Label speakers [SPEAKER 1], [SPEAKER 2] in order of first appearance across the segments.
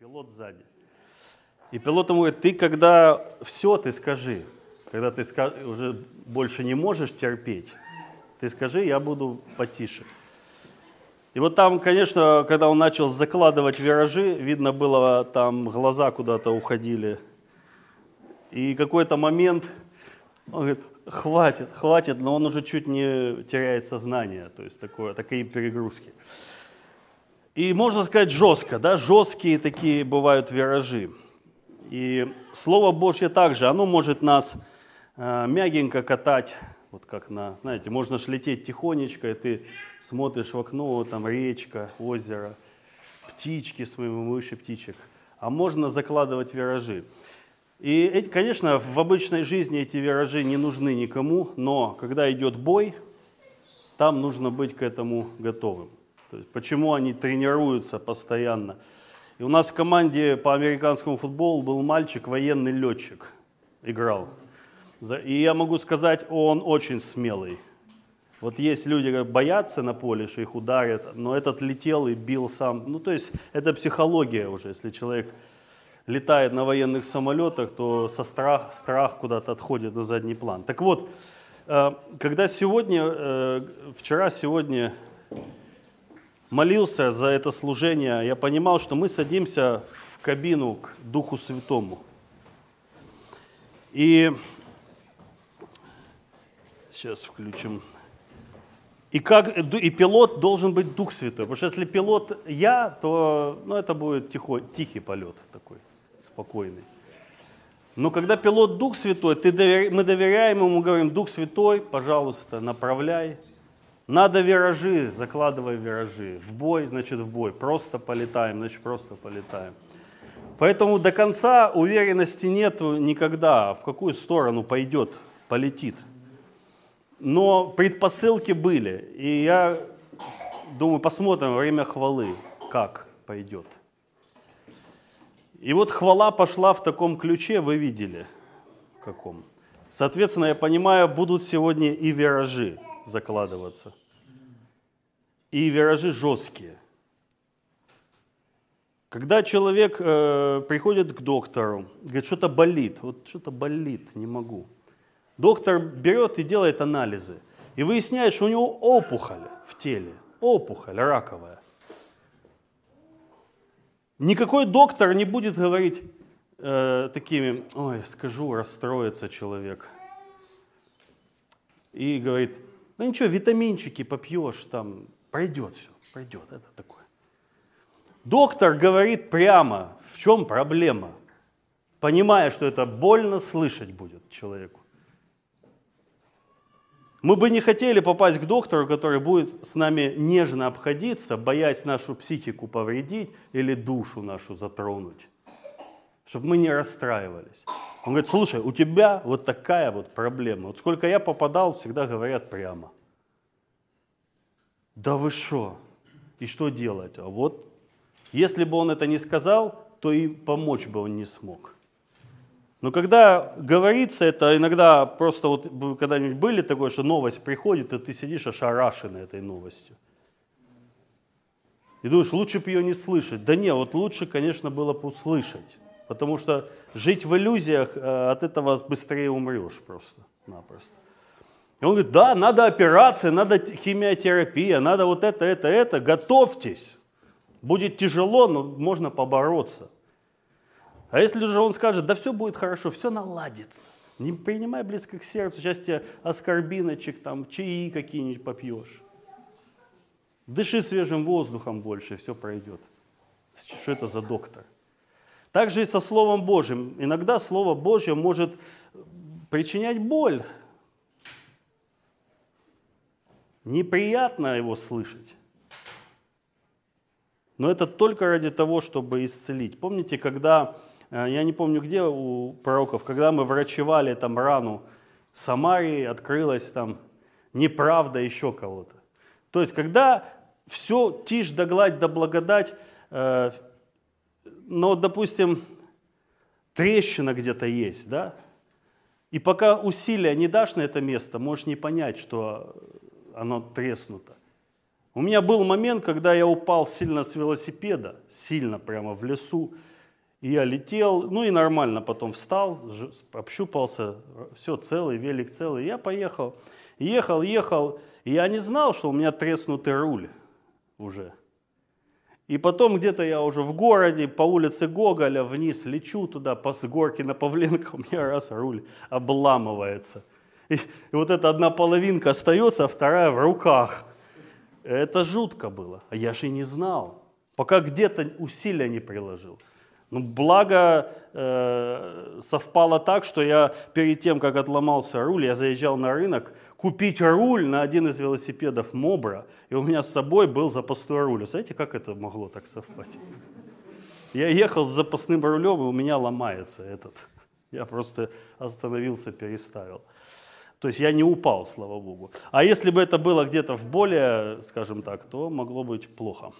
[SPEAKER 1] пилот сзади. И пилот ему говорит, ты когда все, ты скажи. Когда ты уже больше не можешь терпеть, ты скажи, я буду потише. И вот там, конечно, когда он начал закладывать виражи, видно было, там глаза куда-то уходили. И какой-то момент он говорит, хватит, хватит, но он уже чуть не теряет сознание, то есть такое, такие перегрузки. И можно сказать жестко, да, жесткие такие бывают виражи. И Слово Божье также, оно может нас э, мягенько катать, вот как на, знаете, можно ж лететь тихонечко, и ты смотришь в окно, там речка, озеро, птички, своему выше птичек. А можно закладывать виражи. И, конечно, в обычной жизни эти виражи не нужны никому, но когда идет бой, там нужно быть к этому готовым. То есть, почему они тренируются постоянно. И у нас в команде по американскому футболу был мальчик, военный летчик, играл. И я могу сказать, он очень смелый. Вот есть люди, боятся на поле, что их ударят, но этот летел и бил сам. Ну, то есть это психология уже. Если человек летает на военных самолетах, то со страх, страх куда-то отходит на задний план. Так вот, э, когда сегодня, э, вчера, сегодня молился за это служение, я понимал, что мы садимся в кабину к Духу Святому. И сейчас включим. И, как, и пилот должен быть Дух Святой. Потому что если пилот я, то ну, это будет тихо, тихий полет такой, спокойный. Но когда пилот Дух Святой, ты довер... мы доверяем ему, говорим, Дух Святой, пожалуйста, направляй, надо виражи, закладывай виражи. В бой, значит в бой. Просто полетаем, значит просто полетаем. Поэтому до конца уверенности нет никогда, в какую сторону пойдет, полетит. Но предпосылки были. И я думаю, посмотрим время хвалы, как пойдет. И вот хвала пошла в таком ключе, вы видели, каком. Соответственно, я понимаю, будут сегодня и виражи закладываться и виражи жесткие. Когда человек э, приходит к доктору, говорит, что-то болит, вот что-то болит, не могу. Доктор берет и делает анализы. И выясняет, что у него опухоль в теле, опухоль раковая. Никакой доктор не будет говорить э, такими, ой, скажу, расстроится человек. И говорит, ну ничего, витаминчики попьешь, там Пройдет все, пройдет. Это такое. Доктор говорит прямо, в чем проблема, понимая, что это больно слышать будет человеку. Мы бы не хотели попасть к доктору, который будет с нами нежно обходиться, боясь нашу психику повредить или душу нашу затронуть, чтобы мы не расстраивались. Он говорит, слушай, у тебя вот такая вот проблема. Вот сколько я попадал, всегда говорят прямо – да вы что? И что делать? А вот, если бы он это не сказал, то и помочь бы он не смог. Но когда говорится это, иногда просто вот вы когда-нибудь были такое, что новость приходит, и ты сидишь ошарашенный этой новостью. И думаешь, лучше бы ее не слышать. Да не, вот лучше, конечно, было бы услышать. Потому что жить в иллюзиях, э, от этого быстрее умрешь просто-напросто. И он говорит, да, надо операция, надо химиотерапия, надо вот это, это, это, готовьтесь. Будет тяжело, но можно побороться. А если же он скажет, да все будет хорошо, все наладится, не принимай близко к сердцу, сейчас тебе аскорбиночек, там, чаи какие-нибудь попьешь. Дыши свежим воздухом больше, все пройдет. Что это за доктор? Также и со Словом Божьим. Иногда Слово Божье может причинять боль Неприятно его слышать. Но это только ради того, чтобы исцелить. Помните, когда, э, я не помню где у пророков, когда мы врачевали там рану Самарии, открылась там неправда еще кого-то. То есть, когда все тишь да гладь да благодать, э, но, допустим, трещина где-то есть, да, и пока усилия не дашь на это место, можешь не понять, что оно треснуто. У меня был момент, когда я упал сильно с велосипеда, сильно прямо в лесу, И я летел, ну и нормально потом встал, общупался, все целый, велик целый. Я поехал, ехал, ехал, и я не знал, что у меня треснутый руль уже. И потом где-то я уже в городе, по улице Гоголя вниз лечу туда, по с горки на Павленко, у меня раз руль обламывается. И, и вот эта одна половинка остается, а вторая в руках. Это жутко было, а я же не знал, пока где-то усилия не приложил. Ну, благо э, совпало так, что я перед тем, как отломался руль, я заезжал на рынок купить руль на один из велосипедов Мобра, и у меня с собой был запасной руль. Знаете, как это могло так совпасть? Я ехал с запасным рулем, и у меня ломается этот. Я просто остановился, переставил. То есть я не упал, слава богу. А если бы это было где-то в более, скажем так, то могло быть плохо.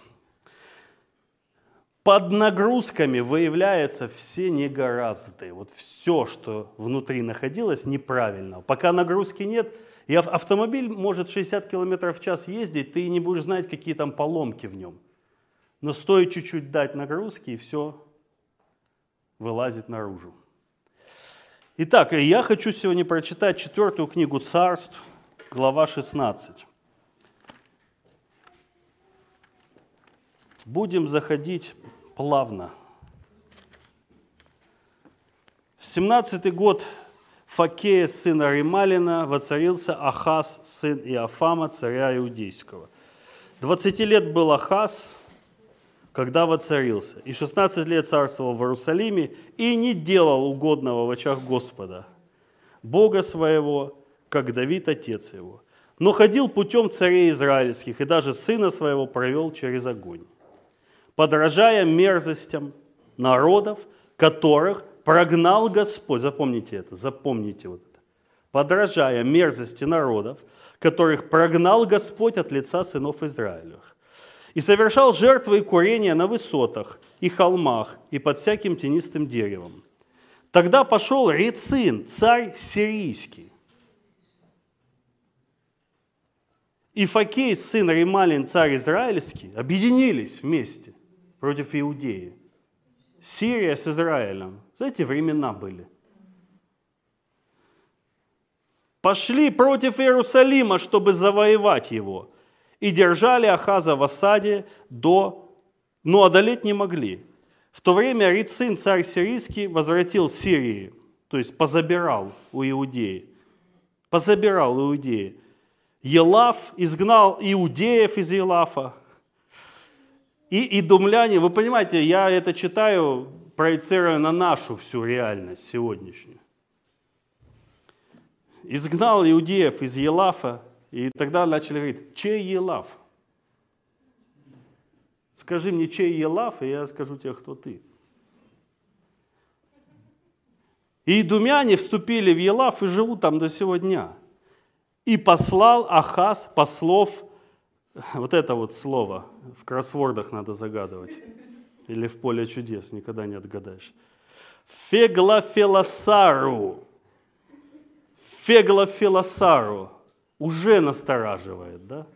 [SPEAKER 1] Под нагрузками выявляются все негоразды. Вот все, что внутри находилось, неправильно. Пока нагрузки нет, и автомобиль может 60 км в час ездить, ты не будешь знать, какие там поломки в нем. Но стоит чуть-чуть дать нагрузки, и все вылазит наружу. Итак, я хочу сегодня прочитать четвертую книгу Царств, глава 16. Будем заходить плавно. В 17 год Факея, сына Рималина, воцарился Ахаз, сын Иофама, царя Иудейского. 20 лет был Ахаз, когда воцарился, и 16 лет царствовал в Иерусалиме, и не делал угодного в очах Господа, Бога своего, как Давид, отец его, но ходил путем царей израильских, и даже сына своего провел через огонь подражая мерзостям народов, которых прогнал Господь. Запомните это, запомните вот это. Подражая мерзости народов, которых прогнал Господь от лица сынов Израилевых. И совершал жертвы и курения на высотах и холмах и под всяким тенистым деревом. Тогда пошел Рецин, царь сирийский. И Факей, сын Рималин, царь израильский, объединились вместе против Иудеи. Сирия с Израилем. Знаете, времена были. Пошли против Иерусалима, чтобы завоевать его. И держали Ахаза в осаде до... Но одолеть не могли. В то время Рицин, царь сирийский, возвратил Сирии, то есть позабирал у Иудеи. Позабирал Иудеи. Елаф изгнал иудеев из Елафа, и идумляне, вы понимаете, я это читаю, проецируя на нашу всю реальность сегодняшнюю. Изгнал иудеев из Елафа, и тогда начали говорить, чей Елаф? Скажи мне, чей Елаф, и я скажу тебе, кто ты. И идумяне вступили в Елаф и живут там до сего дня. И послал Ахаз послов вот это вот слово в кроссвордах надо загадывать. Или в поле чудес, никогда не отгадаешь. Феглофилосару. Феглофилосару. Уже настораживает, да?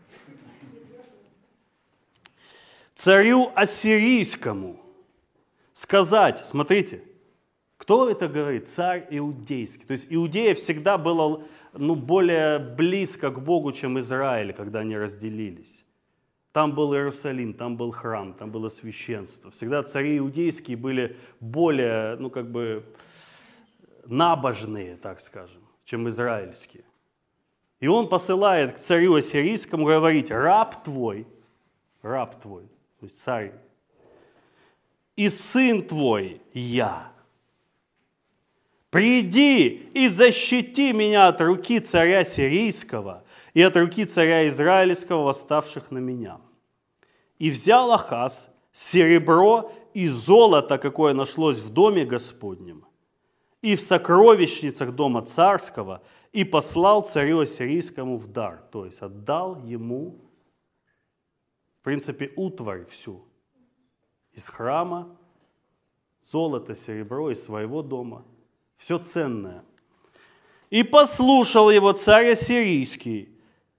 [SPEAKER 1] Царю ассирийскому сказать, смотрите, кто это говорит? Царь иудейский. То есть Иудея всегда была ну, более близко к Богу, чем Израиль, когда они разделились. Там был Иерусалим, там был храм, там было священство. Всегда цари иудейские были более, ну как бы, набожные, так скажем, чем израильские. И он посылает к царю ассирийскому говорить, раб твой, раб твой, то есть царь, и сын твой я. Приди и защити меня от руки царя сирийского и от руки царя израильского, восставших на меня. И взял Ахаз серебро и золото, какое нашлось в доме Господнем, и в сокровищницах дома царского, и послал царю ассирийскому в дар, то есть отдал ему, в принципе, утварь всю из храма, золото, серебро из своего дома – все ценное. И послушал его царь ассирийский.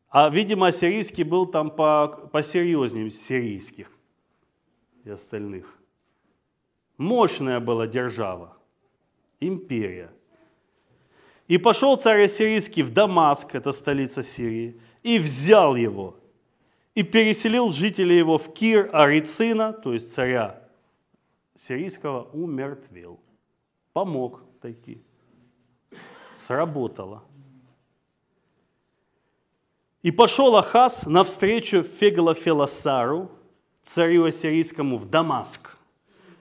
[SPEAKER 1] А, видимо, ассирийский был там по, посерьезнее сирийских и остальных. Мощная была держава, империя. И пошел царь Ассирийский в Дамаск, это столица Сирии, и взял его, и переселил жителей его в Кир Арицина, то есть царя сирийского, умертвил. Помог таки. Сработало. И пошел Ахаз навстречу Феглофелосару, царю ассирийскому, в Дамаск,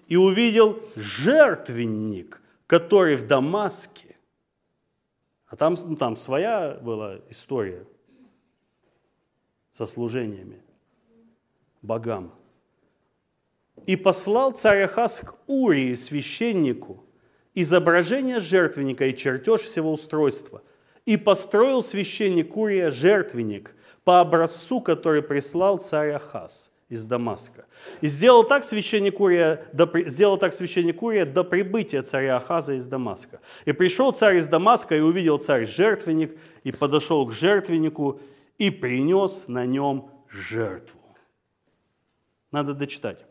[SPEAKER 1] и увидел жертвенник, который в Дамаске. А там, ну, там своя была история со служениями богам. И послал царь Ахаз к Урии, священнику, изображение жертвенника и чертеж всего устройства. И построил священник Урия жертвенник по образцу, который прислал царь Ахаз из Дамаска. И сделал так священник Урия до, сделал так священник Урия до прибытия царя Ахаза из Дамаска. И пришел царь из Дамаска, и увидел царь жертвенник, и подошел к жертвеннику, и принес на нем жертву. Надо дочитать.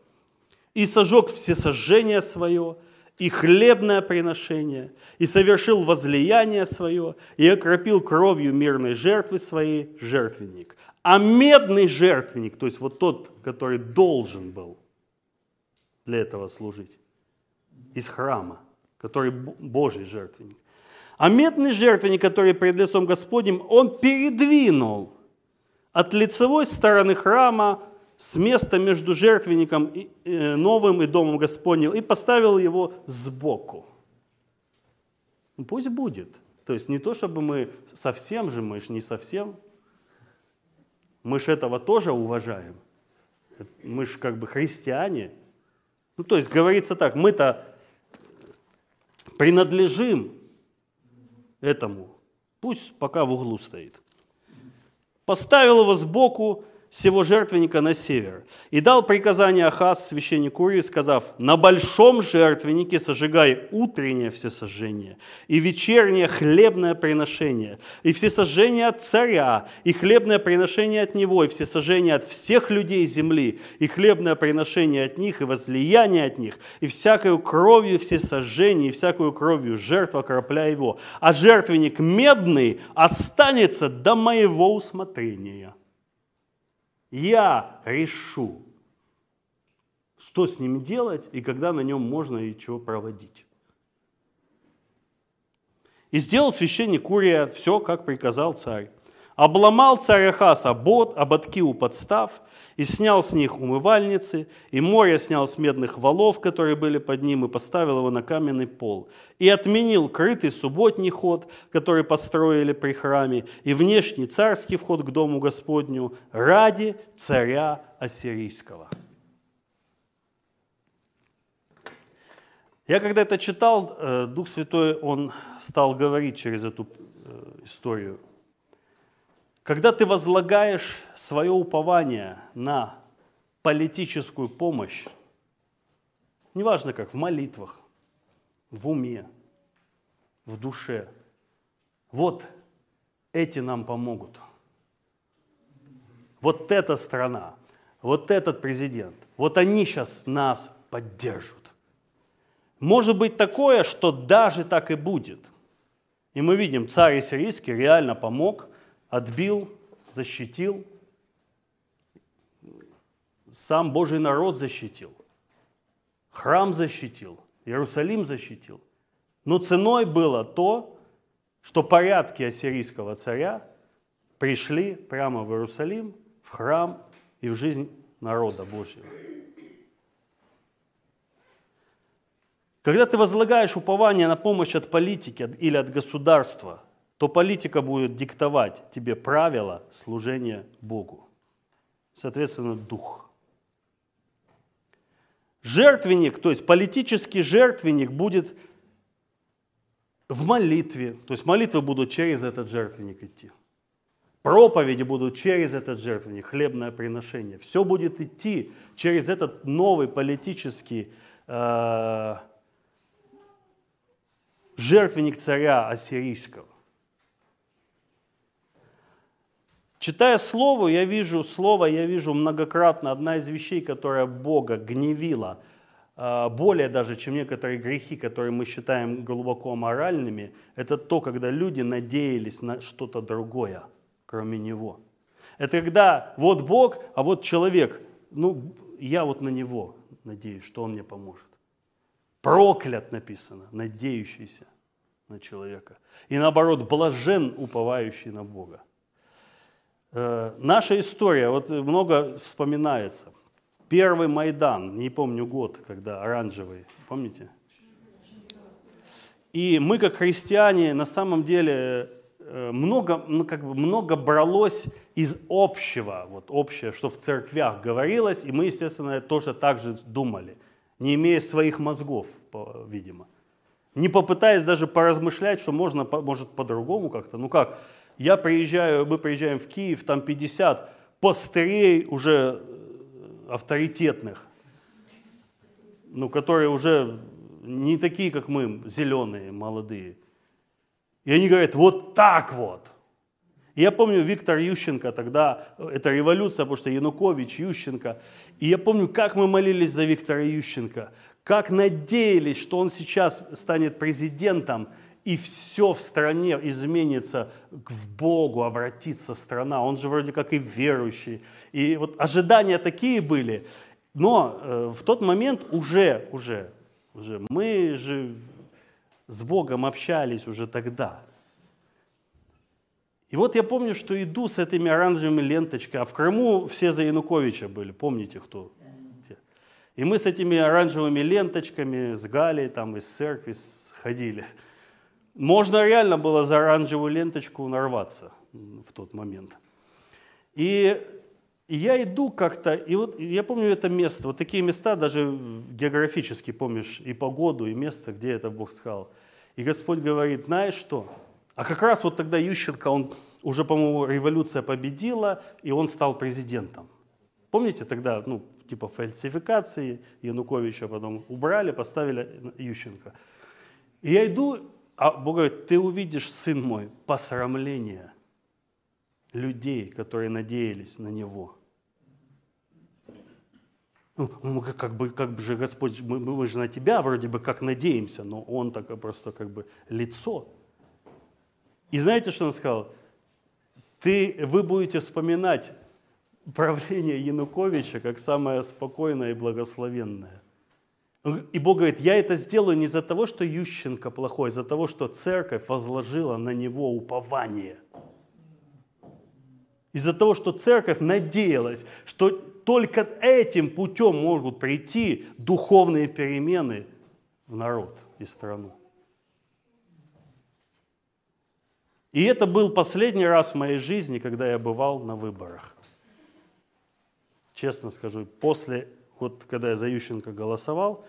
[SPEAKER 1] И сожег все сожжения свое, и хлебное приношение, и совершил возлияние свое, и окропил кровью мирной жертвы своей жертвенник. А медный жертвенник, то есть вот тот, который должен был для этого служить, из храма, который Божий жертвенник. А медный жертвенник, который перед лицом Господним, он передвинул от лицевой стороны храма с места между жертвенником э, новым и домом Господним и поставил его сбоку. Ну, пусть будет. То есть не то, чтобы мы совсем же, мы же не совсем мы же этого тоже уважаем. Мы же как бы христиане. Ну, то есть говорится так, мы-то принадлежим этому. Пусть пока в углу стоит. Поставил его сбоку, всего жертвенника на север. И дал приказание Ахаз священнику Урии, сказав, на большом жертвеннике сожигай утреннее всесожжение и вечернее хлебное приношение, и всесожжение от царя, и хлебное приношение от него, и всесожжение от всех людей земли, и хлебное приношение от них, и возлияние от них, и всякою кровью всесожжение, и всякую кровью жертва окропля его. А жертвенник медный останется до моего усмотрения я решу, что с ним делать и когда на нем можно и чего проводить. И сделал священник Урия все, как приказал царь. Обломал царь Ахаз обод, ободки у подстав – и снял с них умывальницы, и море снял с медных валов, которые были под ним, и поставил его на каменный пол. И отменил крытый субботний ход, который построили при храме, и внешний царский вход к дому Господню ради царя Ассирийского. Я когда это читал, э, Дух Святой, он стал говорить через эту э, историю когда ты возлагаешь свое упование на политическую помощь, неважно как, в молитвах, в уме, в душе, вот эти нам помогут. Вот эта страна, вот этот президент, вот они сейчас нас поддержат. Может быть такое, что даже так и будет. И мы видим, царь сирийский реально помог – отбил, защитил, сам Божий народ защитил, храм защитил, Иерусалим защитил. Но ценой было то, что порядки ассирийского царя пришли прямо в Иерусалим, в храм и в жизнь народа Божьего. Когда ты возлагаешь упование на помощь от политики или от государства – то политика будет диктовать тебе правила служения Богу. Соответственно, дух. Жертвенник, то есть политический жертвенник будет в молитве. То есть молитвы будут через этот жертвенник идти. Проповеди будут через этот жертвенник, хлебное приношение. Все будет идти через этот новый политический э, жертвенник царя ассирийского. Читая Слово, я вижу Слово, я вижу многократно одна из вещей, которая Бога гневила а, более даже, чем некоторые грехи, которые мы считаем глубоко моральными, это то, когда люди надеялись на что-то другое, кроме Него. Это когда вот Бог, а вот человек, ну, я вот на Него надеюсь, что Он мне поможет. Проклят написано, надеющийся на человека. И наоборот, блажен, уповающий на Бога. Э, наша история, вот много вспоминается. Первый Майдан, не помню год, когда оранжевый, помните? И мы, как христиане, на самом деле э, много, ну, как бы много бралось из общего, вот общее, что в церквях говорилось, и мы, естественно, тоже так же думали, не имея своих мозгов, видимо. Не попытаясь даже поразмышлять, что можно, может, по-другому как-то. Ну как, я приезжаю, мы приезжаем в Киев, там 50 пастырей уже э, авторитетных, ну, которые уже не такие, как мы, зеленые, молодые. И они говорят, вот так вот. И я помню Виктор Ющенко тогда, это революция, потому что Янукович, Ющенко. И я помню, как мы молились за Виктора Ющенко, как надеялись, что он сейчас станет президентом, и все в стране изменится, к Богу обратится страна. Он же вроде как и верующий. И вот ожидания такие были. Но э, в тот момент уже, уже, уже мы же с Богом общались уже тогда. И вот я помню, что иду с этими оранжевыми ленточками, а в Крыму все за Януковича были, помните кто? И мы с этими оранжевыми ленточками, с Галей, там из церкви сходили. Можно реально было за оранжевую ленточку нарваться в тот момент. И я иду как-то, и вот я помню это место, вот такие места, даже географически помнишь и погоду, и место, где это Бог сказал. И Господь говорит, знаешь что? А как раз вот тогда Ющенко, он уже, по-моему, революция победила, и он стал президентом. Помните тогда, ну, типа фальсификации Януковича потом убрали, поставили Ющенко. И я иду, а Бог говорит, ты увидишь, сын мой, посрамление людей, которые надеялись на него. Ну, мы как бы, как бы же Господь, мы, мы же на тебя вроде бы как надеемся, но он так просто как бы лицо. И знаете, что он сказал? Ты, вы будете вспоминать правление Януковича как самое спокойное и благословенное. И Бог говорит, я это сделаю не из-за того, что Ющенко плохой, а из-за того, что церковь возложила на него упование. Из-за того, что церковь надеялась, что только этим путем могут прийти духовные перемены в народ и страну. И это был последний раз в моей жизни, когда я бывал на выборах. Честно скажу, после, вот когда я за Ющенко голосовал,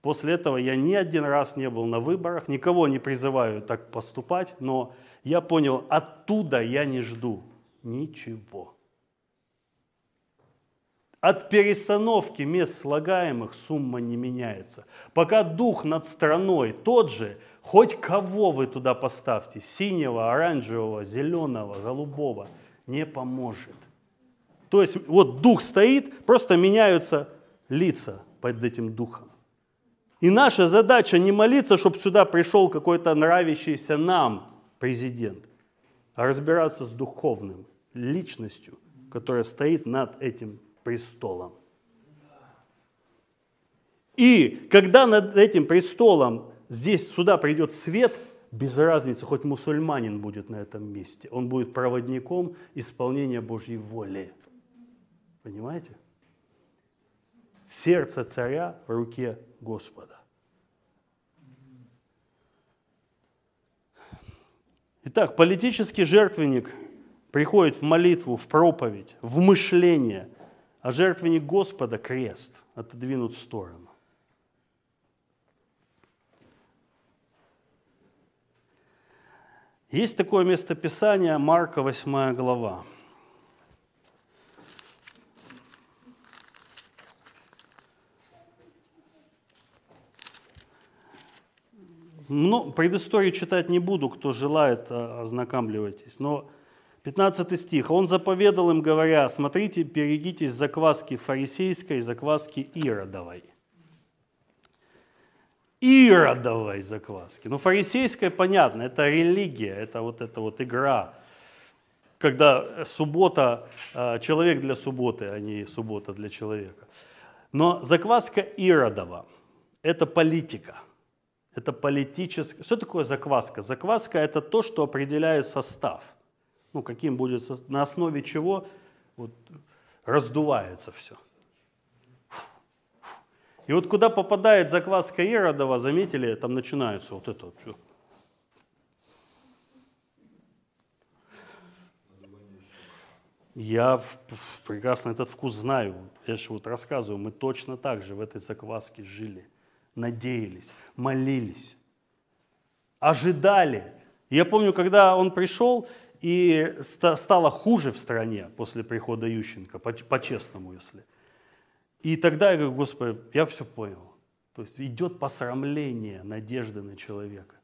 [SPEAKER 1] после этого я ни один раз не был на выборах, никого не призываю так поступать, но я понял, оттуда я не жду ничего. От перестановки мест слагаемых сумма не меняется. Пока дух над страной тот же, хоть кого вы туда поставьте, синего, оранжевого, зеленого, голубого, не поможет. То есть вот дух стоит, просто меняются лица под этим духом. И наша задача не молиться, чтобы сюда пришел какой-то нравящийся нам президент, а разбираться с духовным, личностью, которая стоит над этим престолом. И когда над этим престолом здесь сюда придет свет, без разницы, хоть мусульманин будет на этом месте, он будет проводником исполнения Божьей воли. Понимаете? Сердце царя в руке Господа. Итак, политический жертвенник приходит в молитву, в проповедь, в мышление, а жертвенник Господа – крест, отодвинут в сторону. Есть такое местописание, Марка 8 глава. Но предысторию читать не буду, кто желает, а, ознакомливайтесь. Но 15 стих. Он заповедал им, говоря, смотрите, берегитесь закваски фарисейской закваски иродовой. иродовой закваски. Ну, фарисейская, понятно, это религия, это вот эта вот игра. Когда суббота, э, человек для субботы, а не суббота для человека. Но закваска иродова – это политика. Это политическая. Что такое закваска? Закваска – это то, что определяет состав. Ну, каким будет, на основе чего вот, раздувается все. И вот куда попадает закваска Иродова, заметили, там начинается вот это вот. Я в, в, прекрасно этот вкус знаю. Я же вот рассказываю, мы точно так же в этой закваске жили. Надеялись, молились, ожидали. Я помню, когда он пришел, и стало хуже в стране после прихода Ющенко, по-честному, если. И тогда я говорю, Господи, я все понял. То есть идет посрамление надежды на человека.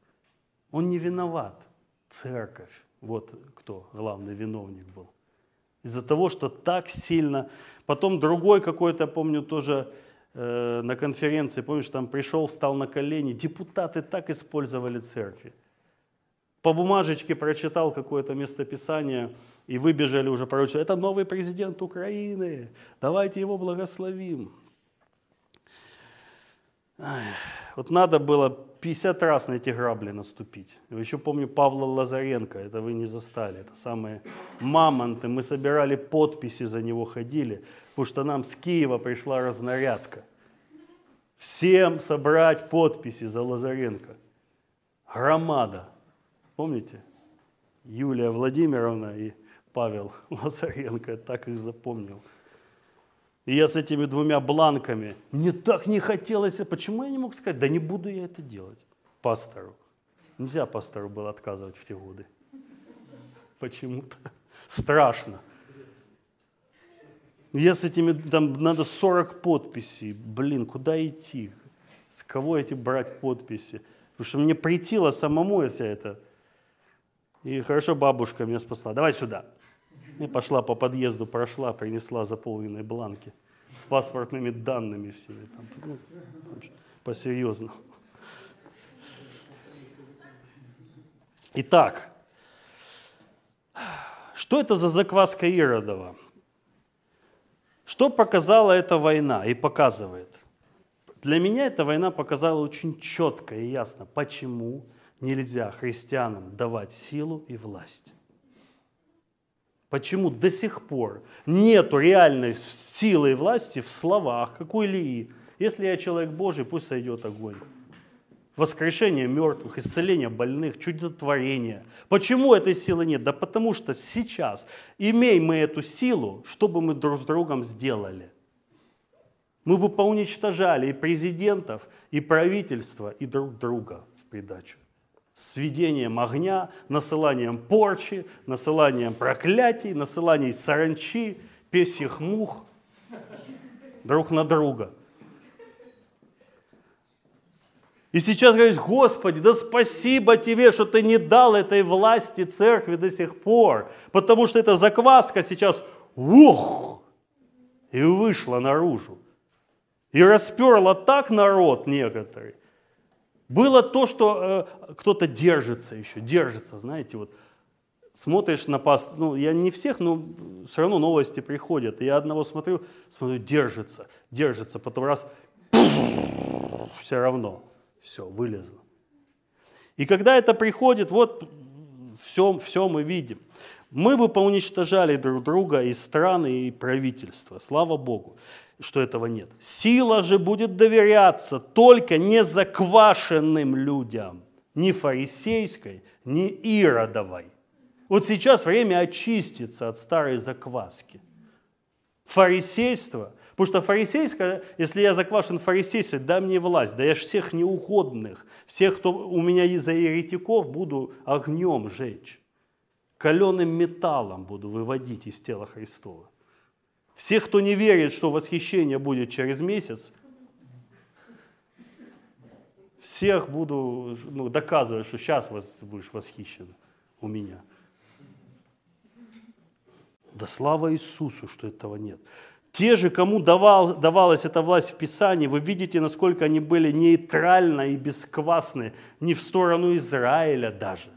[SPEAKER 1] Он не виноват. Церковь, вот кто главный виновник был. Из-за того, что так сильно... Потом другой какой-то, помню, тоже э, на конференции, помнишь, там пришел, встал на колени. Депутаты так использовали церкви. По бумажечке прочитал какое-то местописание – и выбежали уже пророчества. Это новый президент Украины. Давайте его благословим. Ай, вот надо было 50 раз на эти грабли наступить. Еще помню Павла Лазаренко, это вы не застали. Это самые мамонты. Мы собирали подписи, за него ходили, потому что нам с Киева пришла разнарядка. Всем собрать подписи за Лазаренко. Громада. Помните? Юлия Владимировна и Павел Лазаренко, так их запомнил. И я с этими двумя бланками, мне так не хотелось, почему я не мог сказать, да не буду я это делать пастору. Нельзя пастору было отказывать в те годы. Почему-то. Страшно. Я с этими, там надо 40 подписей. Блин, куда идти? С кого эти брать подписи? Потому что мне притило самому вся это. И хорошо бабушка меня спасла. Давай сюда. И пошла по подъезду, прошла, принесла заполненные бланки с паспортными данными всеми. Там, ну, по-серьезному. Итак, что это за закваска Иродова? Что показала эта война и показывает? Для меня эта война показала очень четко и ясно, почему нельзя христианам давать силу и власть. Почему до сих пор нету реальной силы и власти в словах, какой ли Если я человек Божий, пусть сойдет огонь. Воскрешение мертвых, исцеление больных, чудотворение. Почему этой силы нет? Да потому что сейчас, имеем мы эту силу, что бы мы друг с другом сделали? Мы бы поуничтожали и президентов, и правительства, и друг друга в придачу сведением огня, насыланием порчи, насыланием проклятий, насыланием саранчи, песьих мух друг на друга. И сейчас говоришь, Господи, да спасибо Тебе, что Ты не дал этой власти церкви до сих пор, потому что эта закваска сейчас, ух, и вышла наружу. И расперла так народ некоторый, было то, что э, кто-то держится еще, держится, знаете, вот смотришь на паст, ну я не всех, но все равно новости приходят. Я одного смотрю, смотрю, держится, держится, потом раз, все равно, все, вылезло. И когда это приходит, вот все, все мы видим. Мы бы поуничтожали друг друга и страны, и правительства, слава Богу что этого нет. Сила же будет доверяться только не заквашенным людям, ни фарисейской, ни иродовой. Вот сейчас время очиститься от старой закваски. Фарисейство, потому что фарисейское, если я заквашен фарисейством, дай мне власть, да я всех неугодных, всех, кто у меня из-за еретиков, буду огнем жечь, каленым металлом буду выводить из тела Христова. Всех, кто не верит, что восхищение будет через месяц, всех буду ну, доказывать, что сейчас ты будешь восхищен у меня. Да слава Иисусу, что этого нет. Те же, кому давал, давалась эта власть в Писании, вы видите, насколько они были нейтральны и бесквасны, не в сторону Израиля даже.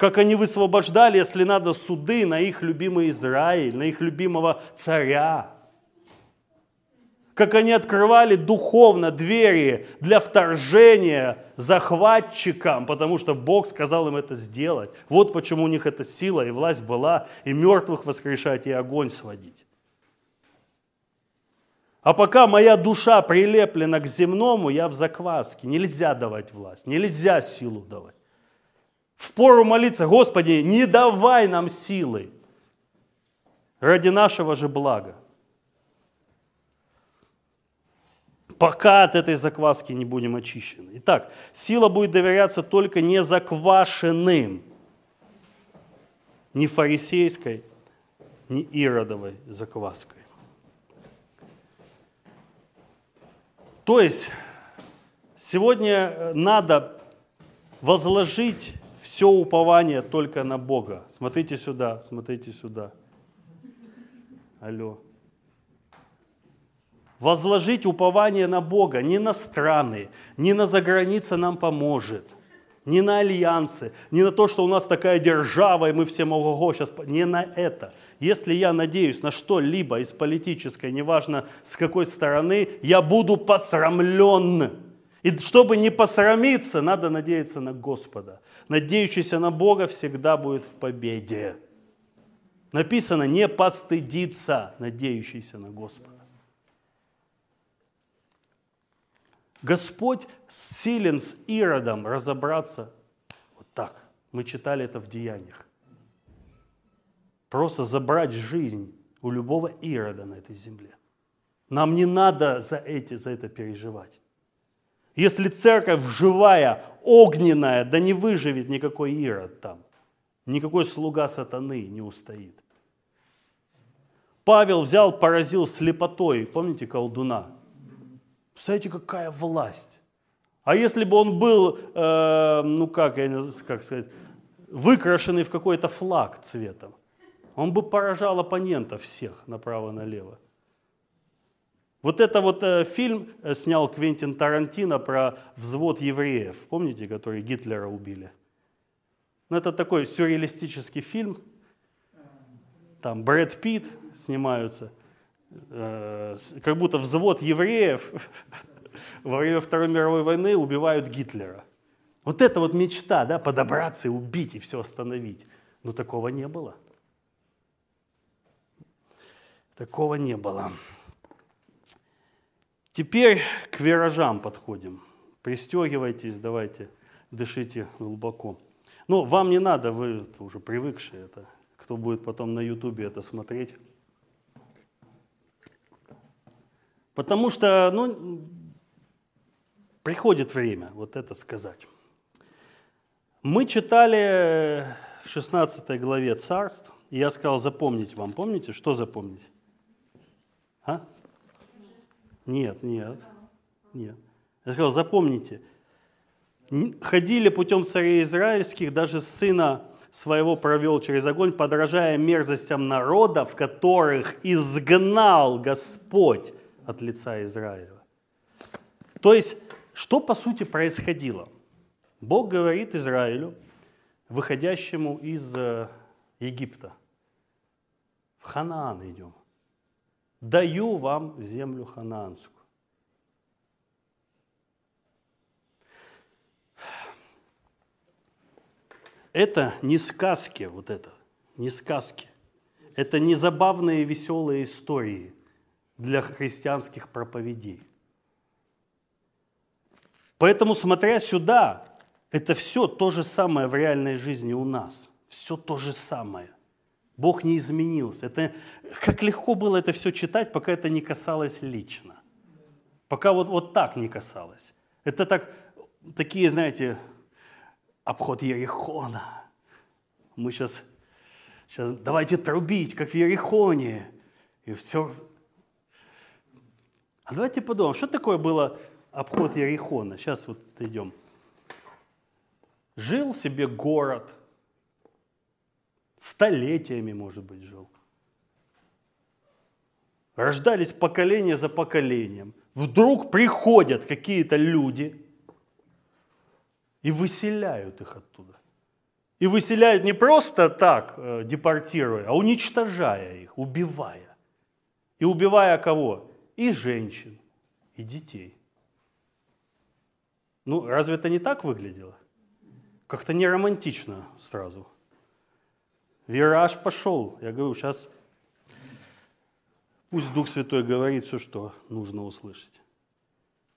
[SPEAKER 1] Как они высвобождали, если надо, суды на их любимый Израиль, на их любимого царя. Как они открывали духовно двери для вторжения захватчикам, потому что Бог сказал им это сделать. Вот почему у них эта сила и власть была, и мертвых воскрешать, и огонь сводить. А пока моя душа прилеплена к земному, я в закваске. Нельзя давать власть, нельзя силу давать. В пору молиться, Господи, не давай нам силы ради нашего же блага. Пока от этой закваски не будем очищены. Итак, сила будет доверяться только не заквашенным, ни фарисейской, ни иродовой закваской. То есть сегодня надо возложить все упование только на Бога. Смотрите сюда, смотрите сюда. Алло. Возложить упование на Бога, не на страны, не на заграница нам поможет, не на альянсы, не на то, что у нас такая держава, и мы все ого сейчас, не на это. Если я надеюсь на что-либо из политической, неважно с какой стороны, я буду посрамлен. И чтобы не посрамиться, надо надеяться на Господа. Надеющийся на Бога всегда будет в победе. Написано, не постыдиться, надеющийся на Господа. Господь силен с Иродом разобраться вот так. Мы читали это в Деяниях просто забрать жизнь у любого Ирода на этой земле. Нам не надо за, эти, за это переживать. Если церковь живая, огненная, да не выживет никакой Ирод там. Никакой слуга сатаны не устоит. Павел взял, поразил слепотой, помните колдуна? Представляете, какая власть. А если бы он был, э, ну как, как сказать, выкрашенный в какой-то флаг цветом, он бы поражал оппонентов всех направо-налево. Вот это вот э, фильм э, снял Квентин Тарантино про взвод евреев, помните, которые Гитлера убили? Ну, это такой сюрреалистический фильм. Там Брэд Питт снимаются, э, как будто взвод евреев во время Второй мировой войны убивают Гитлера. Вот это вот мечта, да, подобраться и убить, и все остановить. Но такого не было. Такого не было. Теперь к виражам подходим. Пристегивайтесь, давайте, дышите глубоко. Но вам не надо, вы уже привыкшие это. Кто будет потом на ютубе это смотреть. Потому что, ну, приходит время вот это сказать. Мы читали в 16 главе царств, и я сказал запомнить вам. Помните, что запомнить? А? Нет, нет, нет. Я сказал, запомните, ходили путем царей израильских, даже сына своего провел через огонь, подражая мерзостям народов, которых изгнал Господь от лица Израиля. То есть, что по сути происходило? Бог говорит Израилю, выходящему из э, Египта, в Ханаан идем даю вам землю ханаанскую. Это не сказки, вот это, не сказки. Это не забавные веселые истории для христианских проповедей. Поэтому, смотря сюда, это все то же самое в реальной жизни у нас. Все то же самое. Бог не изменился. Это, как легко было это все читать, пока это не касалось лично. Пока вот, вот так не касалось. Это так, такие, знаете, обход Ерехона. Мы сейчас, сейчас давайте трубить, как в Ерехоне. И все. А давайте подумаем, что такое было обход Ерехона? Сейчас вот идем. Жил себе город – столетиями, может быть, жил. рождались поколение за поколением. Вдруг приходят какие-то люди и выселяют их оттуда. И выселяют не просто так, э, депортируя, а уничтожая их, убивая. И убивая кого? И женщин, и детей. Ну, разве это не так выглядело? Как-то не романтично сразу. Вираж пошел. Я говорю, сейчас пусть Дух Святой говорит все, что нужно услышать.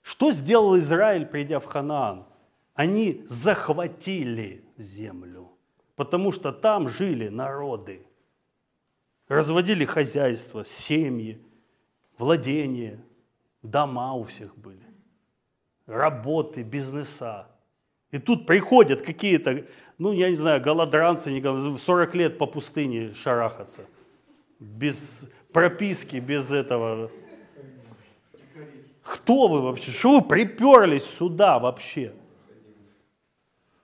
[SPEAKER 1] Что сделал Израиль, придя в Ханаан? Они захватили землю, потому что там жили народы. Разводили хозяйство, семьи, владения, дома у всех были, работы, бизнеса. И тут приходят какие-то, ну, я не знаю, голодранцы, не голодранцы, 40 лет по пустыне шарахаться. Без прописки, без этого. Кто вы вообще? Что вы приперлись сюда вообще?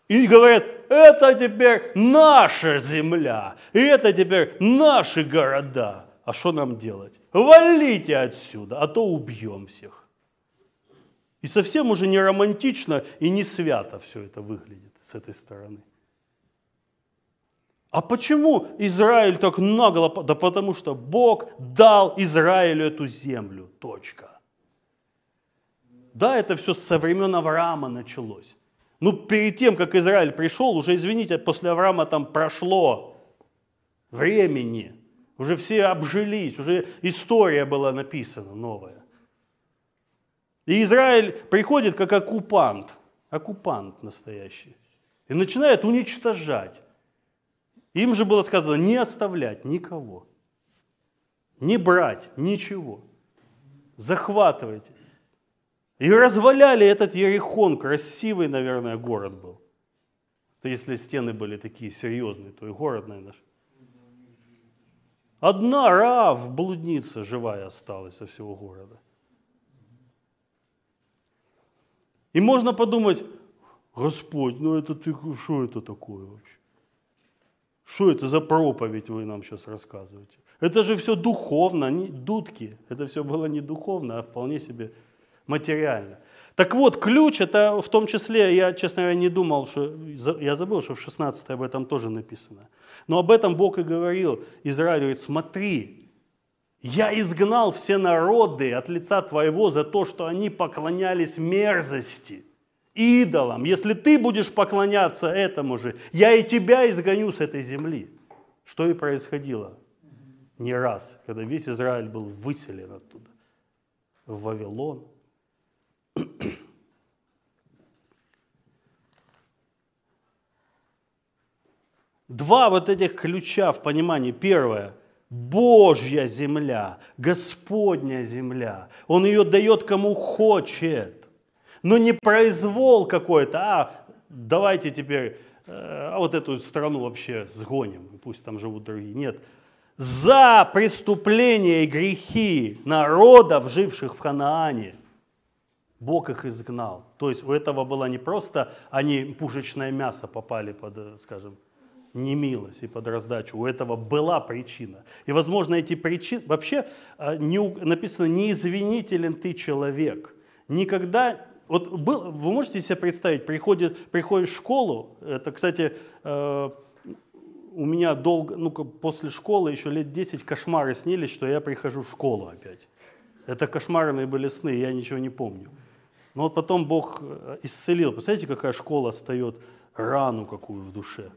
[SPEAKER 1] И говорят, это теперь наша земля, и это теперь наши города. А что нам делать? Валите отсюда, а то убьем всех. И совсем уже не романтично и не свято все это выглядит с этой стороны. А почему Израиль так нагло? Да потому что Бог дал Израилю эту землю. Точка. Да, это все со времен Авраама началось. Ну, перед тем, как Израиль пришел, уже, извините, после Авраама там прошло времени. Уже все обжились, уже история была написана новая. И Израиль приходит как оккупант, оккупант настоящий, и начинает уничтожать. Им же было сказано не оставлять никого, не брать ничего, захватывайте. И разваляли этот Ерехон, красивый, наверное, город был. Если стены были такие серьезные, то и город, наверное. Одна Рав, блудница живая осталась со всего города. И можно подумать, Господь, ну это ты, что это такое вообще? Что это за проповедь вы нам сейчас рассказываете? Это же все духовно, не дудки. Это все было не духовно, а вполне себе материально. Так вот, ключ, это в том числе, я, честно говоря, не думал, что, я забыл, что в 16 об этом тоже написано. Но об этом Бог и говорил. Израиль говорит, смотри, я изгнал все народы от лица твоего за то, что они поклонялись мерзости, идолам. Если ты будешь поклоняться этому же, я и тебя изгоню с этой земли. Что и происходило не раз, когда весь Израиль был выселен оттуда, в Вавилон. Два вот этих ключа в понимании. Первое – Божья земля, Господня земля. Он ее дает кому хочет. Но не произвол какой-то, а давайте теперь э, а вот эту страну вообще сгоним, пусть там живут другие. Нет. За преступления и грехи народов, живших в Ханаане, Бог их изгнал. То есть у этого было не просто, они пушечное мясо попали под, э, скажем, немилость и под раздачу. У этого была причина. И, возможно, эти причины... Вообще э, не, написано, неизвинителен ты человек. Никогда... Вот был, вы можете себе представить, приходит, приходишь в школу, это, кстати, э, у меня долго, ну, после школы еще лет 10 кошмары снились, что я прихожу в школу опять. Это кошмарные были сны, я ничего не помню. Но вот потом Бог э, исцелил. Представляете, какая школа остает рану какую в душе.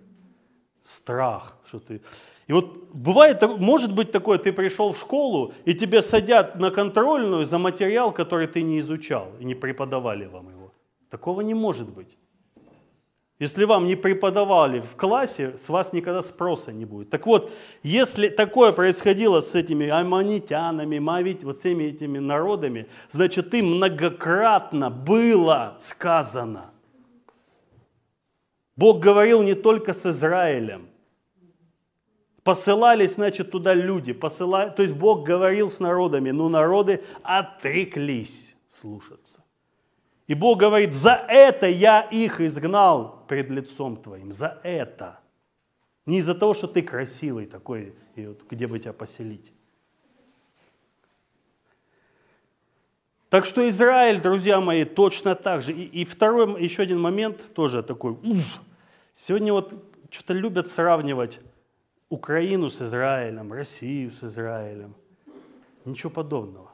[SPEAKER 1] Страх, что ты... И вот бывает, может быть такое, ты пришел в школу, и тебе садят на контрольную за материал, который ты не изучал, и не преподавали вам его. Такого не может быть. Если вам не преподавали в классе, с вас никогда спроса не будет. Так вот, если такое происходило с этими аммонитянами, мавить, вот всеми этими народами, значит, им многократно было сказано. Бог говорил не только с Израилем. Посылались, значит, туда люди. Посыла... То есть Бог говорил с народами, но народы отреклись слушаться. И Бог говорит, за это я их изгнал пред лицом твоим, за это. Не из-за того, что ты красивый такой, и вот где бы тебя поселить. Так что Израиль, друзья мои, точно так же. И, и второй, еще один момент тоже такой. Уф. Сегодня вот что-то любят сравнивать Украину с Израилем, Россию с Израилем. Ничего подобного.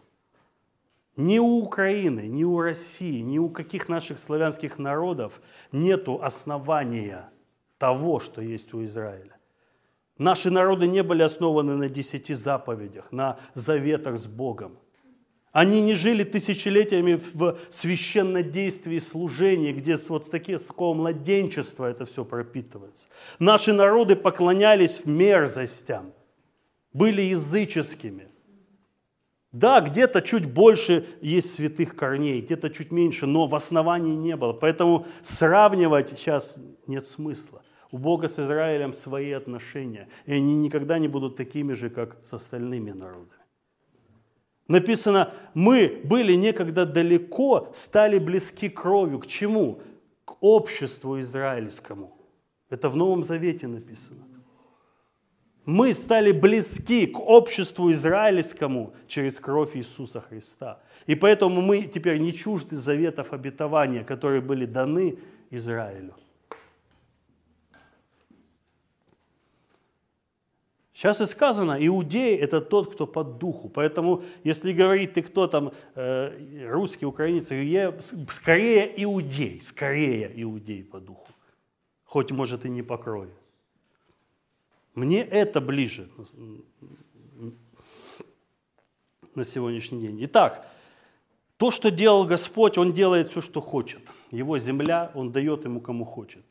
[SPEAKER 1] Ни у Украины, ни у России, ни у каких наших славянских народов нету основания того, что есть у Израиля. Наши народы не были основаны на десяти заповедях, на заветах с Богом. Они не жили тысячелетиями в священнодействии служении, где вот с, такого младенчества это все пропитывается. Наши народы поклонялись мерзостям, были языческими. Да, где-то чуть больше есть святых корней, где-то чуть меньше, но в основании не было. Поэтому сравнивать сейчас нет смысла. У Бога с Израилем свои отношения, и они никогда не будут такими же, как с остальными народами. Написано, мы были некогда далеко, стали близки кровью. К чему? К обществу израильскому. Это в Новом Завете написано. Мы стали близки к обществу израильскому через кровь Иисуса Христа. И поэтому мы теперь не чужды заветов обетования, которые были даны Израилю. Сейчас и сказано, иудей – это тот, кто по духу. Поэтому, если говорить, ты кто там, э, русский, украинец, я скорее иудей, скорее иудей по духу. Хоть, может, и не по крови. Мне это ближе на сегодняшний день. Итак, то, что делал Господь, Он делает все, что хочет. Его земля, Он дает ему, кому хочет.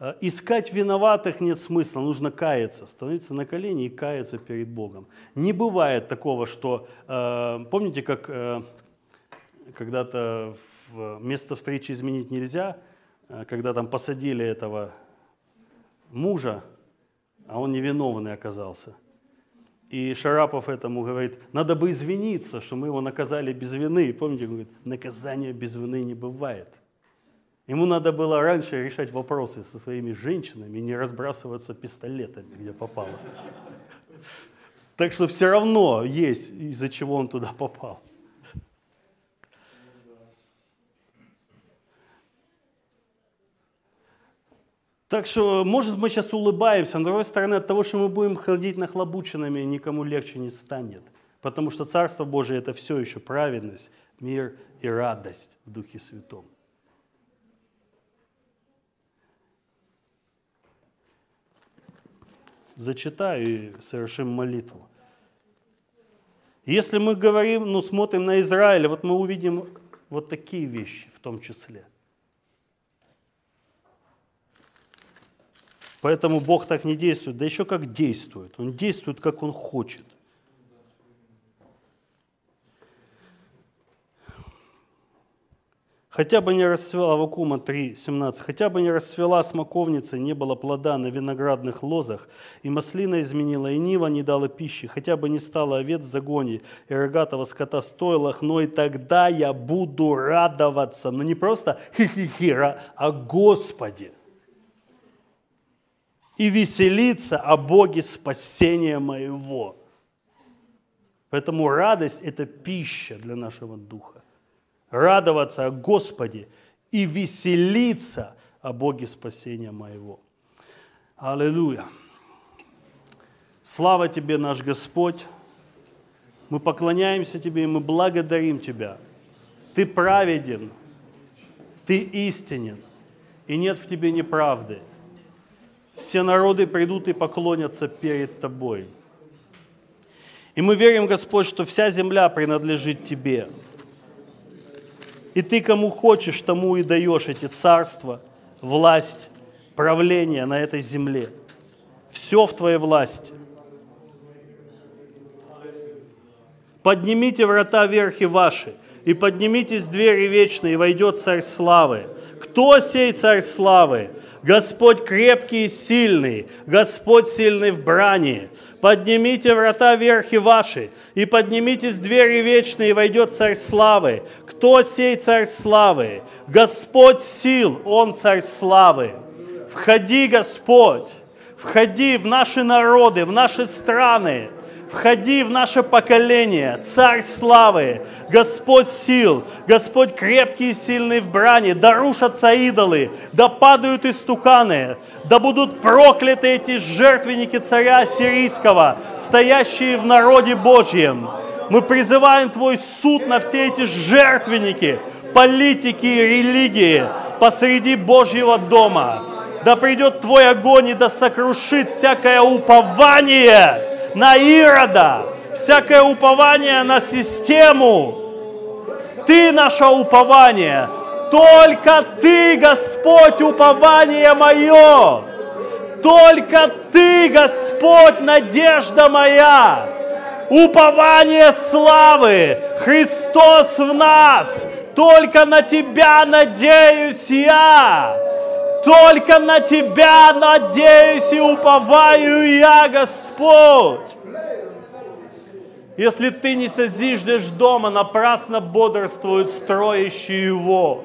[SPEAKER 1] Э, искать виноватых нет смысла, нужно каяться, становиться на колени и каяться перед Богом. Не бывает такого, что, э, помните, как э, когда-то место встречи изменить нельзя, когда там посадили этого мужа, а он невиновный оказался. И Шарапов этому говорит, надо бы извиниться, что мы его наказали без вины. помните, он говорит, наказания без вины не бывает. Ему надо было раньше решать вопросы со своими женщинами не разбрасываться пистолетами, где попало. Так что все равно есть, из-за чего он туда попал. Так что, может, мы сейчас улыбаемся, но, с другой стороны, от того, что мы будем ходить нахлобученными, никому легче не станет. Потому что Царство Божие – это все еще праведность, мир и радость в Духе Святом. Зачитаю и совершим молитву. Если мы говорим, ну, смотрим на Израиль, вот мы увидим вот такие вещи в том числе. Поэтому Бог так не действует, да еще как действует. Он действует, как Он хочет. Хотя бы не расцвела, Авакума 3, 17, хотя бы не расцвела смоковница, не было плода на виноградных лозах, и маслина изменила, и нива не дала пищи, хотя бы не стало овец в загоне, и рогатого скота в стойлах, но и тогда я буду радоваться, но не просто хи-хи-хи, а Господи. И веселиться о Боге спасения моего. Поэтому радость – это пища для нашего духа радоваться о Господе и веселиться о Боге спасения моего. Аллилуйя. Слава Тебе, наш Господь. Мы поклоняемся Тебе и мы благодарим Тебя. Ты праведен, Ты истинен, и нет в Тебе неправды. Все народы придут и поклонятся перед Тобой. И мы верим, Господь, что вся земля принадлежит Тебе – и ты кому хочешь, тому и даешь эти царства, власть, правление на этой земле. Все в твоей власти. Поднимите врата верхи ваши, и поднимитесь двери вечные, и войдет царь славы. Кто сей царь славы? Господь крепкий и сильный, Господь сильный в брани. Поднимите врата верхи ваши, и поднимитесь двери вечные, и войдет царь славы. Кто сей царь славы? Господь сил, Он царь славы. Входи, Господь, входи в наши народы, в наши страны, Входи в наше поколение, Царь славы, Господь сил, Господь крепкий и сильный в брани, да рушатся идолы, да падают истуканы, да будут прокляты эти жертвенники царя сирийского, стоящие в народе Божьем. Мы призываем Твой суд на все эти жертвенники, политики и религии посреди Божьего дома. Да придет Твой огонь и да сокрушит всякое упование на Ирода, всякое упование на систему. Ты наше упование. Только Ты, Господь, упование мое. Только Ты, Господь, надежда моя. Упование славы. Христос в нас. Только на Тебя надеюсь я. Только на Тебя надеюсь и уповаю я, Господь. Если ты не созиждешь дома, напрасно бодрствуют строящие его.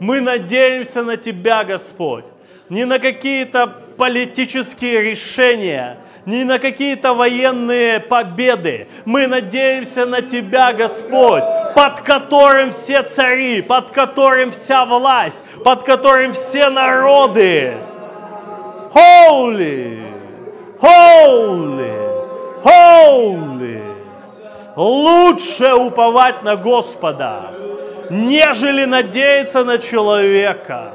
[SPEAKER 1] Мы надеемся на Тебя, Господь. Не на какие-то политические решения, не на какие-то военные победы. Мы надеемся на Тебя, Господь, под которым все цари, под которым вся власть, под которым все народы. Holy, holy, holy. Лучше уповать на Господа, нежели надеяться на человека.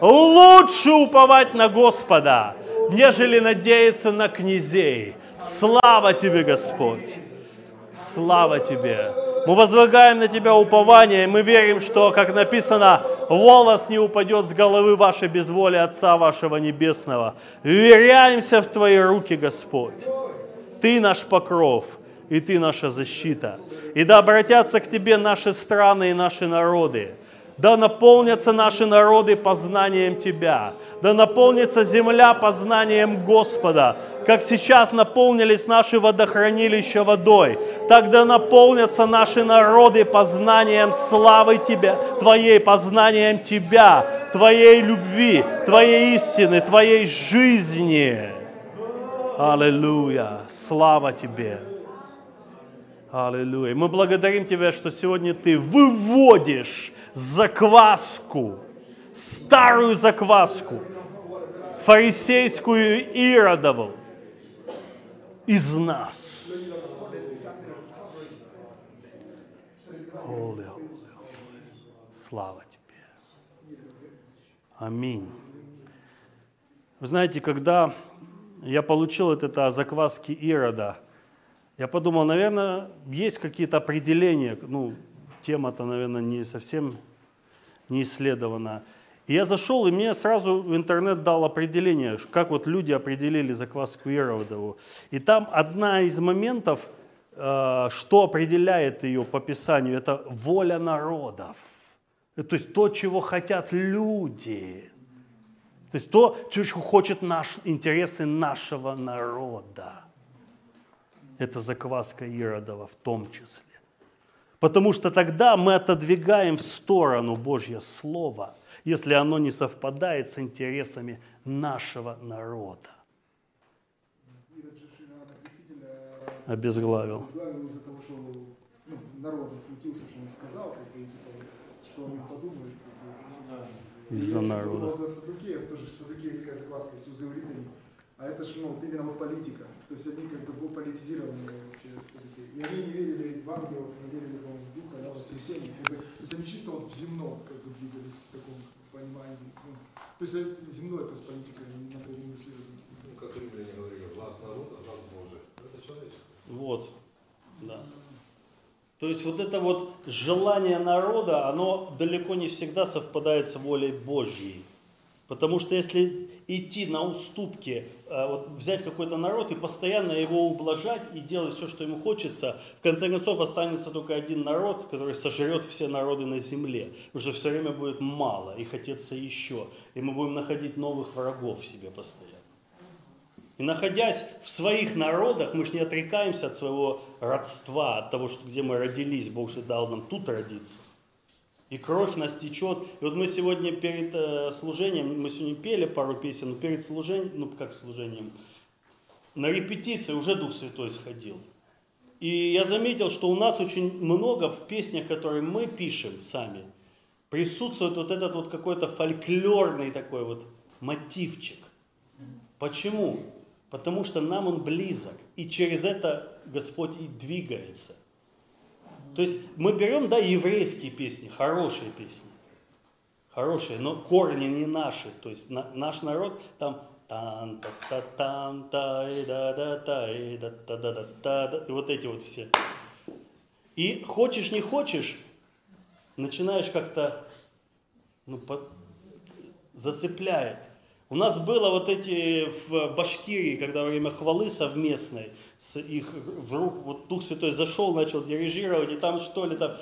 [SPEAKER 1] Лучше уповать на Господа, нежели надеяться на князей. Слава Тебе, Господь! Слава Тебе! Мы возлагаем на Тебя упование, и мы верим, что, как написано, волос не упадет с головы вашей без воли Отца вашего Небесного. Веряемся в Твои руки, Господь. Ты наш покров – и Ты наша защита. И да обратятся к Тебе наши страны и наши народы. Да наполнятся наши народы познанием Тебя. Да наполнится земля познанием Господа. Как сейчас наполнились наши водохранилища водой, так да наполнятся наши народы познанием славы Тебя, Твоей, познанием Тебя, Твоей любви, Твоей истины, Твоей жизни. Аллилуйя! Слава Тебе! Аллилуйя. Мы благодарим Тебя, что сегодня Ты выводишь закваску, старую закваску, фарисейскую Иродову из нас. Слава Тебе. Аминь. Вы знаете, когда я получил это, это о закваске Ирода – я подумал, наверное, есть какие-то определения, ну, тема-то, наверное, не совсем не исследована. Я зашел, и мне сразу в интернет дал определение, как вот люди определили закваску Иродову. И там одна из моментов, э, что определяет ее по Писанию, это воля народов. То есть то, чего хотят люди. То есть то, чего хочет наш, интересы нашего народа это закваска Иродова в том числе. Потому что тогда мы отодвигаем в сторону Божье Слово, если оно не совпадает с интересами нашего народа. Обезглавил.
[SPEAKER 2] Обезглавил из-за того, что ну, народ не смутился, что он сказал, как бы, типа, что он подумает.
[SPEAKER 1] Из-за народа.
[SPEAKER 2] Садукеев, тоже Садукеевская закваска, Иисус говорит на них. А это же ну, именно вот политика. То есть они как бы политизированы вообще все-таки. И они не верили в ангелов, не верили в духа, да, воскресенье. Как бы, то есть они чисто вот в земном как бы двигались в таком понимании. Ну, то есть земное это с политикой напрямую связано.
[SPEAKER 3] Ну, как римляне говорили, глаз народа, глаз Божий. Это человечество.
[SPEAKER 1] Вот, да. То есть вот это вот желание народа, оно далеко не всегда совпадает с волей Божьей. Потому что если идти на уступки, вот взять какой-то народ и постоянно его ублажать и делать все, что ему хочется, в конце концов останется только один народ, который сожрет все народы на земле. Потому что все время будет мало и хотеться еще. И мы будем находить новых врагов себе постоянно. И находясь в своих народах, мы же не отрекаемся от своего родства, от того, что где мы родились, Бог же дал нам тут родиться. И кровь нас течет. И вот мы сегодня перед э, служением, мы сегодня пели пару песен, но перед служением, ну как служением, на репетиции уже Дух Святой сходил. И я заметил, что у нас очень много в песнях, которые мы пишем сами, присутствует вот этот вот какой-то фольклорный такой вот мотивчик. Почему? Потому что нам он близок, и через это Господь и двигается. То есть мы берем, да, еврейские песни, хорошие песни, хорошие, но корни не наши. То есть на, наш народ там тан та та там та и да да та и да та да да та и вот эти вот все. И хочешь не хочешь, начинаешь как-то ну, под... зацепляет. У нас было вот эти в Башкирии, когда время хвалы совместной, с их в рук, вот Дух Святой зашел, начал дирижировать, и там что ли там,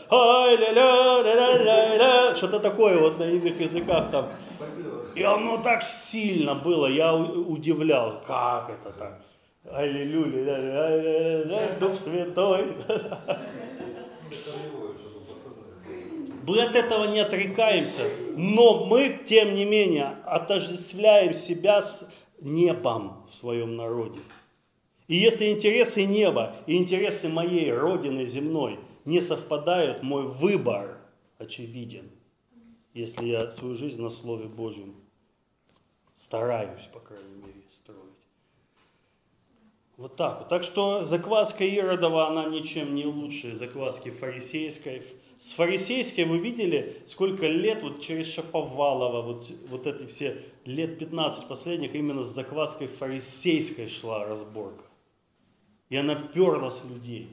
[SPEAKER 1] что-то такое вот на иных языках там. И оно так сильно было, я удивлял, как это так. Аллилуйя, Дух Святой. Мы от этого не отрекаемся, но мы, тем не менее, отождествляем себя с небом в своем народе. И если интересы неба и интересы моей родины земной не совпадают, мой выбор очевиден, если я свою жизнь на Слове Божьем стараюсь, по крайней мере, строить. Вот так вот. Так что закваска Иродова, она ничем не лучше закваски фарисейской, с фарисейской вы видели, сколько лет вот через Шаповалова, вот, вот эти все лет 15 последних, именно с закваской фарисейской шла разборка. И она перла с людей.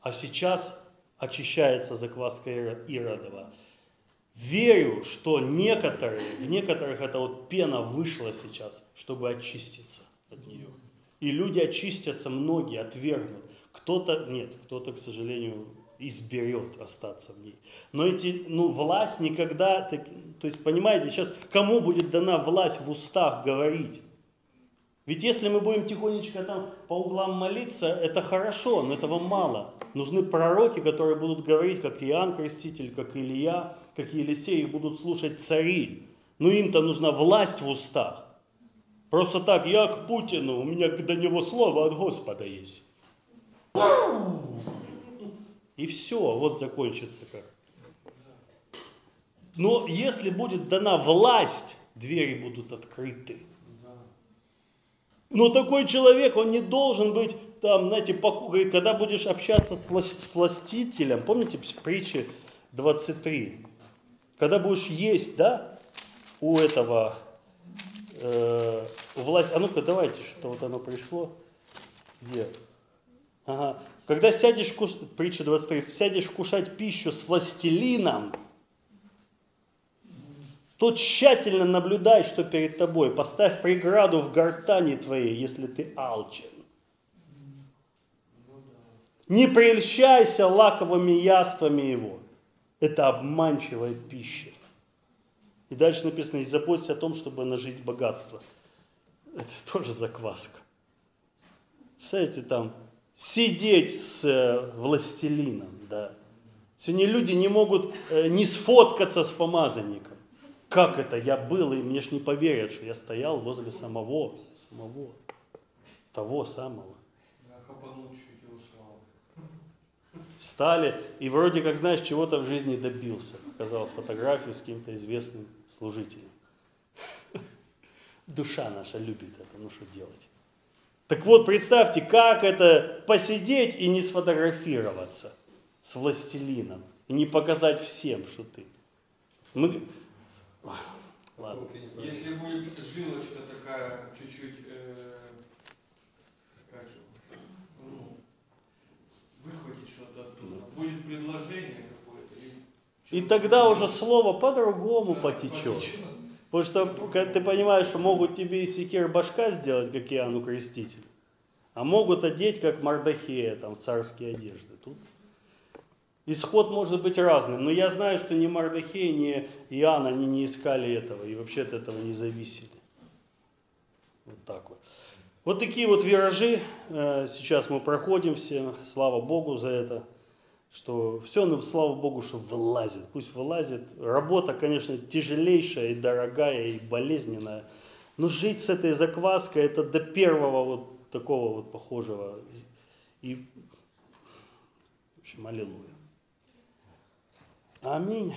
[SPEAKER 1] А сейчас очищается закваска Иродова. Верю, что некоторые, в некоторых эта вот пена вышла сейчас, чтобы очиститься от нее. И люди очистятся, многие отвергнут. Кто-то, нет, кто-то, к сожалению, изберет остаться в ней. Но эти, ну, власть никогда, так, то есть, понимаете, сейчас кому будет дана власть в устах говорить? Ведь если мы будем тихонечко там по углам молиться, это хорошо, но этого мало. Нужны пророки, которые будут говорить, как Иоанн Креститель, как Илья, как Елисей, их будут слушать цари. Но им-то нужна власть в устах. Просто так, я к Путину, у меня до него слово от Господа есть. И все, вот закончится как. Но если будет дана власть, двери будут открыты. Но такой человек, он не должен быть там, знаете, говорит, когда будешь общаться с властителем, помните притчи 23, когда будешь есть, да, у этого, э, у власти, а ну-ка давайте, что вот оно пришло, где? Ага. Когда сядешь, куш... притча 23, сядешь кушать пищу с властелином, то тщательно наблюдай, что перед тобой. Поставь преграду в гортани твоей, если ты алчен. Не прельщайся лаковыми яствами его. Это обманчивая пища. И дальше написано, и заботься о том, чтобы нажить богатство. Это тоже закваска. Представляете, там сидеть с э, властелином, да. Сегодня люди не могут э, не сфоткаться с помазанником. Как это? Я был, и мне ж не поверят, что я стоял возле самого, самого, того самого. Встали, и вроде как, знаешь, чего-то в жизни добился. Показал фотографию с каким-то известным служителем. Душа наша любит это, ну что делать? Так вот, представьте, как это посидеть и не сфотографироваться с властелином, и не показать всем, что ты. Мы...
[SPEAKER 4] Ладно. Если будет жилочка такая, чуть-чуть, э, как же, ну, выхватить что-то оттуда, будет предложение какое-то.
[SPEAKER 1] И, и тогда уже слово по-другому да, потечет. потечет. Потому что ты понимаешь, что могут тебе и секир башка сделать, как Иоанну Креститель, а могут одеть, как Мардахея, там, царские одежды. Исход может быть разным, но я знаю, что ни Мардахей, ни Иоанн, они не искали этого и вообще от этого не зависели. Вот так вот. Вот такие вот виражи э, сейчас мы проходим все, слава Богу за это что все, ну, слава Богу, что вылазит. Пусть вылазит. Работа, конечно, тяжелейшая и дорогая, и болезненная. Но жить с этой закваской, это до первого вот такого вот похожего. И, в общем, аллилуйя. Аминь.